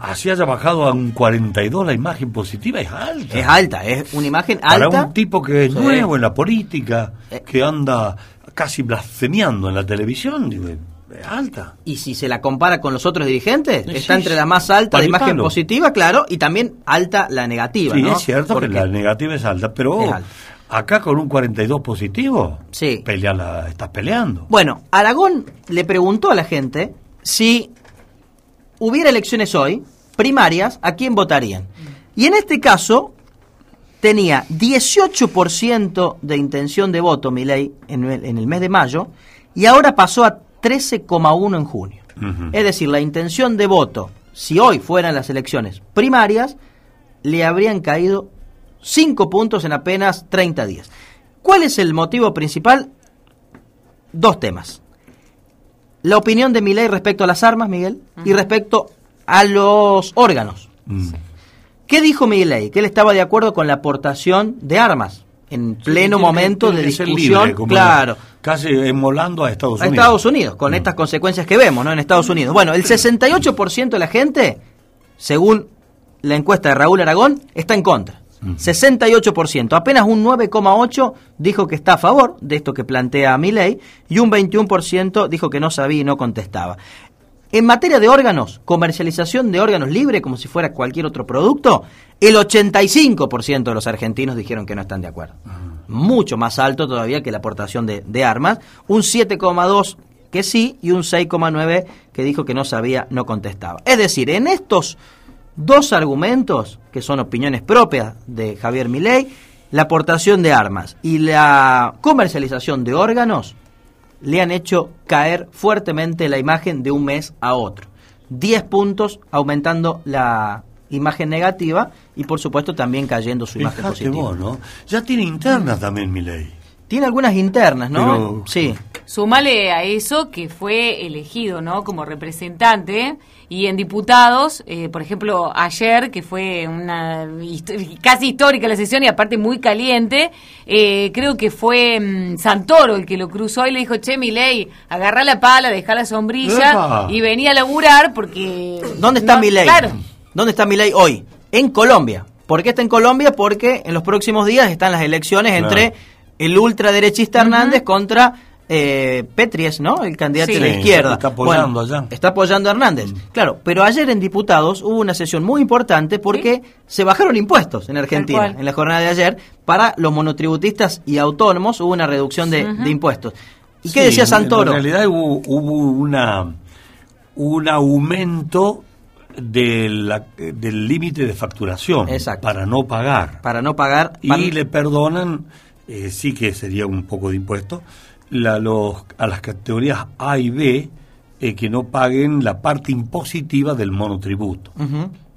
[SPEAKER 1] así haya bajado a un 42 la imagen positiva es alta.
[SPEAKER 14] Es alta, es una imagen alta.
[SPEAKER 1] Para un tipo que es nuevo en la política, eh. que anda casi blasfemiando en la televisión, digo, alta.
[SPEAKER 14] Y si se la compara con los otros dirigentes, está entre la más alta la imagen positiva, claro, y también alta la negativa.
[SPEAKER 1] Sí, es cierto que la negativa es alta, pero acá con un 42 positivo,
[SPEAKER 14] sí.
[SPEAKER 1] pelea estás peleando.
[SPEAKER 14] Bueno, Aragón le preguntó a la gente si hubiera elecciones hoy, primarias, ¿a quién votarían? Y en este caso tenía 18% de intención de voto, Milei, en en el mes de mayo, y ahora pasó a 13,1 en junio. Es decir, la intención de voto, si hoy fueran las elecciones primarias, le habrían caído 5 puntos en apenas 30 días. ¿Cuál es el motivo principal? Dos temas. La opinión de Milei respecto a las armas, Miguel, y respecto a los órganos. Mm. ¿Qué dijo Milei? Que él estaba de acuerdo con la aportación de armas en pleno momento de discusión, claro.
[SPEAKER 1] Casi emolando a Estados Unidos.
[SPEAKER 14] A Estados Unidos, con mm. estas consecuencias que vemos, ¿no? En Estados Unidos. Bueno, el 68% de la gente, según la encuesta de Raúl Aragón, está en contra. 68%. Mm. Apenas un 9,8% dijo que está a favor de esto que plantea mi ley y un 21% dijo que no sabía y no contestaba. En materia de órganos, comercialización de órganos libre como si fuera cualquier otro producto, el 85% de los argentinos dijeron que no están de acuerdo. Mucho más alto todavía que la aportación de, de armas. Un 7,2% que sí y un 6,9% que dijo que no sabía, no contestaba. Es decir, en estos dos argumentos, que son opiniones propias de Javier Milei, la aportación de armas y la comercialización de órganos, le han hecho caer fuertemente la imagen de un mes a otro. 10 puntos aumentando la imagen negativa y por supuesto también cayendo su imagen positiva.
[SPEAKER 1] vos, ¿no? Ya tiene internas también mi ley.
[SPEAKER 14] Tiene algunas internas, ¿no?
[SPEAKER 1] Pero-
[SPEAKER 14] Sí.
[SPEAKER 10] Súmale a eso que fue elegido, ¿no? Como representante y en diputados, eh, por ejemplo, ayer, que fue una hist- casi histórica la sesión y aparte muy caliente, eh, creo que fue mm, Santoro el que lo cruzó y le dijo, che, mi ley, agarra la pala, deja la sombrilla
[SPEAKER 14] ¡Epa!
[SPEAKER 10] y venía a laburar porque...
[SPEAKER 14] ¿Dónde está
[SPEAKER 10] no-
[SPEAKER 14] Milei?
[SPEAKER 10] Claro.
[SPEAKER 14] ¿Dónde está Milei hoy? En Colombia. ¿Por qué está en Colombia? Porque en los próximos días están las elecciones
[SPEAKER 1] Claro.
[SPEAKER 14] entre el ultraderechista Hernández contra eh, Petries, ¿no? El candidato
[SPEAKER 1] Sí.
[SPEAKER 14] de la
[SPEAKER 1] Sí,
[SPEAKER 14] izquierda.
[SPEAKER 1] está apoyando
[SPEAKER 14] Bueno,
[SPEAKER 1] allá.
[SPEAKER 14] Está apoyando a Hernández. Claro, pero ayer en diputados hubo una sesión muy importante porque se bajaron impuestos en Argentina. En la jornada de ayer, para los monotributistas y autónomos hubo una reducción de, impuestos. ¿Y
[SPEAKER 1] Sí,
[SPEAKER 14] qué decía Santoro?
[SPEAKER 1] En realidad hubo, hubo una, un aumento de la- del límite de facturación para no pagar.
[SPEAKER 14] Para no pagar.
[SPEAKER 1] Y
[SPEAKER 14] para-
[SPEAKER 1] le perdonan, eh, sí que sería un poco de impuesto, la- los, a las categorías A y B eh, que no paguen la parte impositiva del monotributo.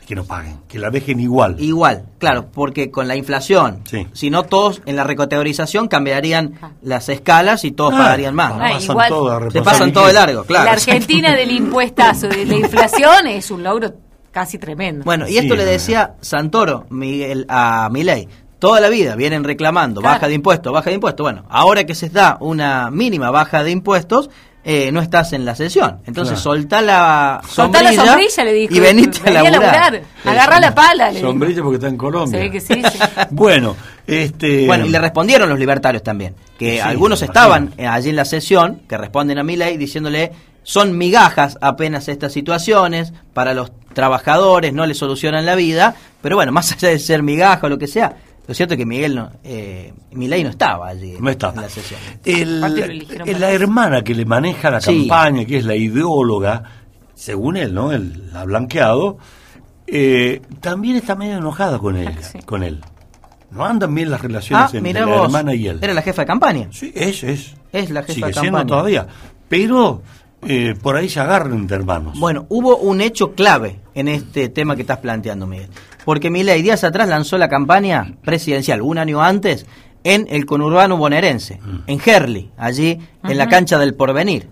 [SPEAKER 1] Que no paguen, que la dejen igual.
[SPEAKER 14] Igual, claro, porque con la inflación, si no todos en la recategorización cambiarían las escalas y todos
[SPEAKER 1] Ah,
[SPEAKER 14] pagarían más.
[SPEAKER 10] Ah, pasan igual. todo
[SPEAKER 1] a
[SPEAKER 14] Se pasan todo de largo, claro.
[SPEAKER 10] La Argentina del impuestazo, de la inflación, es un logro casi tremendo.
[SPEAKER 14] Bueno, y esto le decía Santoro Miguel, a Milei. Toda la vida vienen reclamando
[SPEAKER 10] Claro.
[SPEAKER 14] baja de impuestos, baja de impuestos. Bueno, ahora que se da una mínima baja de impuestos, eh, no estás en la sesión. Entonces
[SPEAKER 1] Claro.
[SPEAKER 14] soltá la
[SPEAKER 10] Soltá
[SPEAKER 14] sombrilla,
[SPEAKER 10] la sombrilla, le dijo.
[SPEAKER 14] y venite a
[SPEAKER 10] Vení a
[SPEAKER 14] laburar.
[SPEAKER 10] laburar. Agarrá la pala, le dijo.
[SPEAKER 1] Sombrilla porque está en Colombia.
[SPEAKER 10] Ve que sí, sí.
[SPEAKER 1] Bueno, este...
[SPEAKER 14] Bueno, y le respondieron los libertarios también, que
[SPEAKER 1] Sí,
[SPEAKER 14] algunos estaban eh, allí en la sesión, que responden a Milei diciéndole, son migajas apenas estas situaciones, para los trabajadores no les solucionan la vida, pero bueno, más allá de ser migaja o lo que sea, lo cierto es que Miguel no, eh, Milei no estaba allí
[SPEAKER 1] No estaba.
[SPEAKER 14] en la sesión.
[SPEAKER 1] El- el- la hermana que le maneja la
[SPEAKER 14] Sí.
[SPEAKER 1] campaña, que es la ideóloga, según él, ¿no? Él ha blanqueado, eh, también está medio enojada con él. Con él. No andan bien las relaciones
[SPEAKER 14] Ah,
[SPEAKER 1] entre la
[SPEAKER 14] vos,
[SPEAKER 1] hermana y él.
[SPEAKER 14] era la jefa de campaña.
[SPEAKER 1] Sí, es, es.
[SPEAKER 14] Es la jefa
[SPEAKER 1] Sigue
[SPEAKER 14] de
[SPEAKER 1] siendo
[SPEAKER 14] campaña.
[SPEAKER 1] todavía. Pero eh, por ahí se agarran entre hermanos.
[SPEAKER 14] Bueno, hubo un hecho clave en este tema que estás planteando, Miguel. Porque Milei días atrás lanzó la campaña presidencial, un año antes, en el conurbano bonaerense,
[SPEAKER 1] Mm.
[SPEAKER 14] en Herli, allí en la cancha del Porvenir,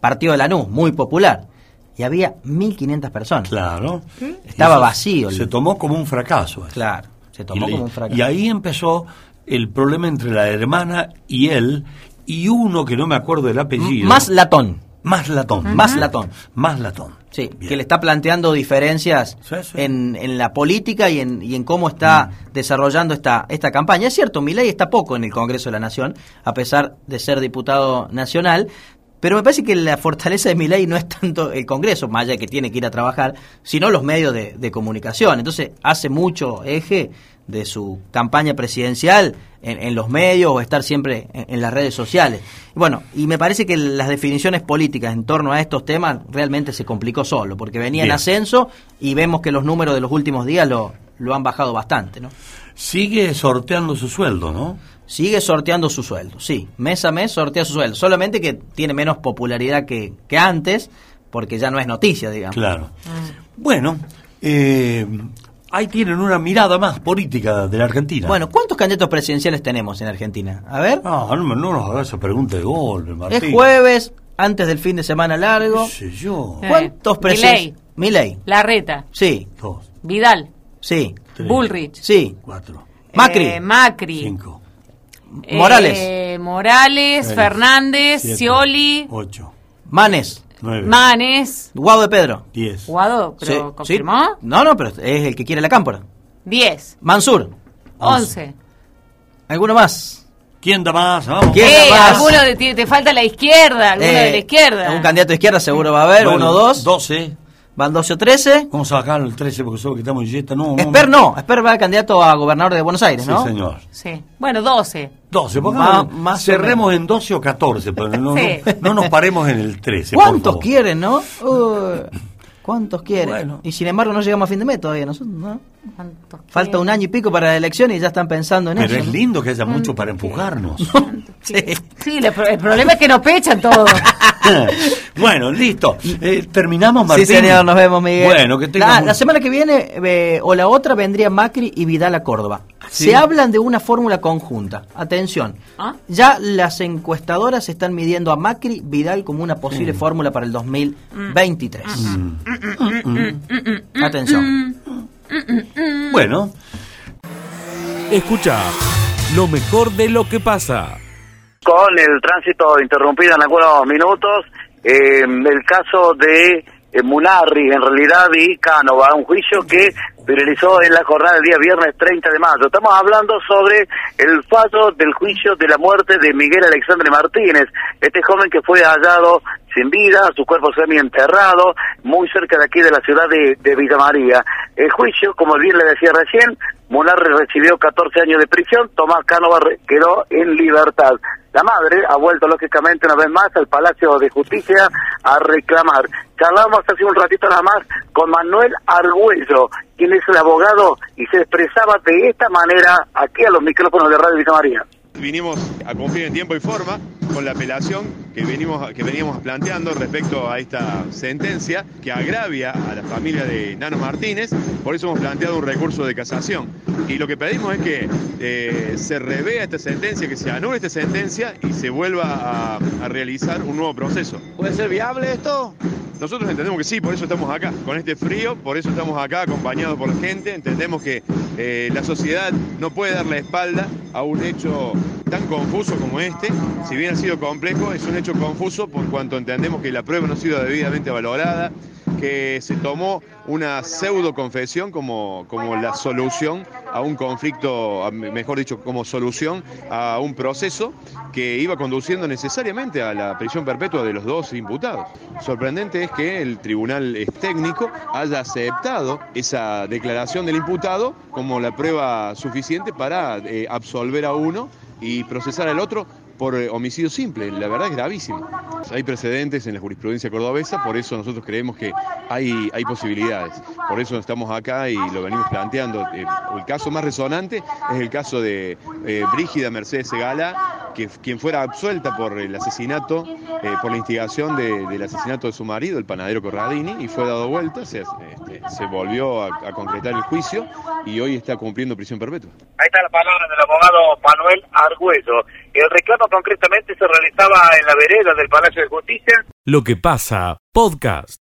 [SPEAKER 14] partido de Lanús, muy popular. Y había 1.500 personas.
[SPEAKER 1] Claro.
[SPEAKER 14] Estaba
[SPEAKER 1] Eso
[SPEAKER 14] vacío.
[SPEAKER 1] Se tomó como un fracaso. eso.
[SPEAKER 14] Claro, se tomó
[SPEAKER 1] y,
[SPEAKER 14] como un fracaso.
[SPEAKER 1] y ahí empezó el problema entre la hermana y él, y uno que no me acuerdo del apellido.
[SPEAKER 14] Más latón.
[SPEAKER 1] Más latón.
[SPEAKER 14] Más latón.
[SPEAKER 1] Más latón.
[SPEAKER 14] Sí, que le está planteando diferencias En, en la política y en, y en cómo está
[SPEAKER 1] Mm.
[SPEAKER 14] desarrollando esta, esta campaña. Es cierto, Milei está poco en el Congreso de la Nación, a pesar de ser diputado nacional, pero me parece que la fortaleza de Milei no es tanto el Congreso, más allá de que tiene que ir a trabajar, sino los medios de, de comunicación. Entonces, hace mucho eje de su campaña presidencial en, en los medios o estar siempre en, en las redes sociales. Bueno, y me parece que las definiciones políticas en torno a estos temas realmente se complicó solo, porque venía en ascenso y vemos que los números de los últimos días lo, lo han bajado bastante, ¿no?
[SPEAKER 1] Sigue sorteando su sueldo, ¿no?
[SPEAKER 14] Sigue sorteando su sueldo, sí. Mes a mes sortea su sueldo. Solamente que tiene menos popularidad que, que antes, porque ya no es noticia, digamos.
[SPEAKER 1] Claro. Bueno, eh, ahí tienen una mirada más política de la Argentina.
[SPEAKER 14] Bueno, ¿cuántos candidatos presidenciales tenemos en Argentina? A ver.
[SPEAKER 1] No, no, no nos hagas esa pregunta de golpe, Martín.
[SPEAKER 14] Es jueves, antes del fin de semana largo.
[SPEAKER 1] ¿Qué sé yo?
[SPEAKER 14] ¿Cuántos
[SPEAKER 10] Eh,
[SPEAKER 14] presidentes? Milei.
[SPEAKER 10] Larreta,
[SPEAKER 14] Sí,
[SPEAKER 1] Dos,
[SPEAKER 10] Vidal,
[SPEAKER 14] sí.
[SPEAKER 1] tres,
[SPEAKER 10] Bullrich,
[SPEAKER 14] Sí.
[SPEAKER 1] cuatro,
[SPEAKER 14] Macri.
[SPEAKER 10] eh, Macri,
[SPEAKER 1] cinco,
[SPEAKER 10] eh,
[SPEAKER 14] Morales.
[SPEAKER 10] Morales,
[SPEAKER 1] Seis,
[SPEAKER 10] Fernández,
[SPEAKER 1] siete,
[SPEAKER 10] Scioli,
[SPEAKER 1] ocho,
[SPEAKER 14] Manes.
[SPEAKER 10] Manes,
[SPEAKER 14] Guado de Pedro.
[SPEAKER 1] diez,
[SPEAKER 10] Guado,
[SPEAKER 14] Sí,
[SPEAKER 10] pero
[SPEAKER 14] sí.
[SPEAKER 10] ¿confirmó?
[SPEAKER 14] No, no, pero es el que quiere la cámpora.
[SPEAKER 10] 10,
[SPEAKER 14] Mansur.
[SPEAKER 10] 11,
[SPEAKER 14] ¿Alguno más?
[SPEAKER 1] ¿Quién da más? Vamos.
[SPEAKER 14] ¿Quién
[SPEAKER 10] Eh,
[SPEAKER 14] da más?
[SPEAKER 10] alguno de te falta la izquierda, alguno
[SPEAKER 14] Eh,
[SPEAKER 10] de la izquierda.
[SPEAKER 14] Un candidato de izquierda seguro va a haber,
[SPEAKER 1] Bueno,
[SPEAKER 14] uno, dos.
[SPEAKER 1] 12.
[SPEAKER 14] Van 12 o 13.
[SPEAKER 1] Vamos a bajar el 13 porque solo que estamos en Jetta. No, no,
[SPEAKER 14] Esper no, Esper va a candidato a gobernador de Buenos Aires,
[SPEAKER 1] Sí,
[SPEAKER 14] ¿no?
[SPEAKER 1] señor.
[SPEAKER 10] Sí. Bueno, 12.
[SPEAKER 1] 12,
[SPEAKER 14] Más-
[SPEAKER 1] pongamos,
[SPEAKER 14] más o
[SPEAKER 1] cerremos en 12 o 14, pero no,
[SPEAKER 10] Sí.
[SPEAKER 1] no, no nos paremos en el 13. por
[SPEAKER 14] ¿Cuántos
[SPEAKER 1] favor.
[SPEAKER 14] quieren, no? Uh, ¿Cuántos quieren?
[SPEAKER 1] Bueno.
[SPEAKER 14] Y sin embargo no llegamos a fin de mes todavía, nosotros, ¿no?
[SPEAKER 10] ¿Cuántos
[SPEAKER 14] Falta un año y pico para la elección y ya están pensando en
[SPEAKER 1] Pero
[SPEAKER 14] eso.
[SPEAKER 1] es
[SPEAKER 14] ¿no?
[SPEAKER 1] lindo que haya mucho para empujarnos.
[SPEAKER 14] Sí.
[SPEAKER 10] Sí, el, pro- el problema es que nos pechan todo.
[SPEAKER 1] bueno, listo. Eh, Terminamos,
[SPEAKER 14] Sí,
[SPEAKER 1] Martín.
[SPEAKER 14] señor, nos vemos, Miguel.
[SPEAKER 1] Bueno, que
[SPEAKER 14] la,
[SPEAKER 1] un-
[SPEAKER 14] la semana que viene eh, o la otra vendría Macri y Vidal a Córdoba.
[SPEAKER 1] Sí.
[SPEAKER 14] Se hablan de una fórmula conjunta. Atención.
[SPEAKER 10] ¿Ah?
[SPEAKER 14] Ya las encuestadoras están midiendo a Macri Vidal como una posible fórmula para el 2023.
[SPEAKER 1] Mm.
[SPEAKER 14] Atención.
[SPEAKER 1] Bueno,
[SPEAKER 7] Escucha lo mejor de lo que pasa.
[SPEAKER 5] con el tránsito interrumpido en algunos minutos, eh, el caso de eh, Munarri, en realidad, y Cánova, un juicio que finalizó en la jornada del día viernes 30 de mayo. Estamos hablando sobre el fallo del juicio de la muerte de Miguel Alexandre Martínez, este joven que fue hallado sin vida, su cuerpo semi-enterrado, muy cerca de aquí de la ciudad de, Villa María. El juicio, como bien le decía recién, Munarri recibió 14 años de prisión, Tomás Cánova quedó en libertad. La madre ha vuelto lógicamente una vez más al Palacio de Justicia a reclamar. Charlamos hace un ratito nada más con Manuel Argüello, quien es el abogado y se expresaba de esta manera aquí a los micrófonos de Radio Villa María.
[SPEAKER 15] Vinimos a cumplir en tiempo y forma con la apelación que, venimos, que veníamos planteando respecto a esta sentencia que agravia a la familia de Nano Martínez. Por eso hemos planteado un recurso de casación. Y lo que pedimos es que eh, se revea esta sentencia, que se anule esta sentencia y se vuelva a, a realizar un nuevo proceso. ¿Puede ser viable esto? Nosotros entendemos que sí, por eso estamos acá, con este frío, por eso estamos acá acompañados por la gente, entendemos que eh, la sociedad no puede dar la espalda a un hecho tan confuso como este, si bien ha sido complejo, es un hecho confuso por cuanto entendemos que la prueba no ha sido debidamente valorada, que se tomó una pseudo confesión como, como la solución a un conflicto, mejor dicho, como solución a un proceso que iba conduciendo necesariamente a la prisión perpetua de los dos imputados. Sorprendente es que el tribunal técnico haya aceptado esa declaración del imputado como la prueba suficiente para eh, absolver a uno y procesar al otro por eh, homicidio simple. La verdad es gravísimo. Hay precedentes en la jurisprudencia cordobesa, por eso nosotros creemos que hay, hay posibilidades. Por eso estamos acá y lo venimos planteando. Eh, el caso más resonante es el caso de eh, Brígida Mercedes Segala, que, quien fuera absuelta por el asesinato, por la instigación de- del asesinato de su marido, el panadero Corradini, y fue dado vuelta, se, este, se volvió a, a concretar el juicio y hoy está cumpliendo prisión perpetua.
[SPEAKER 5] Ahí está la palabra del abogado Manuel Argüello. El reclamo concretamente se realizaba en la vereda del Palacio de Justicia
[SPEAKER 7] Lo que pasa, podcast.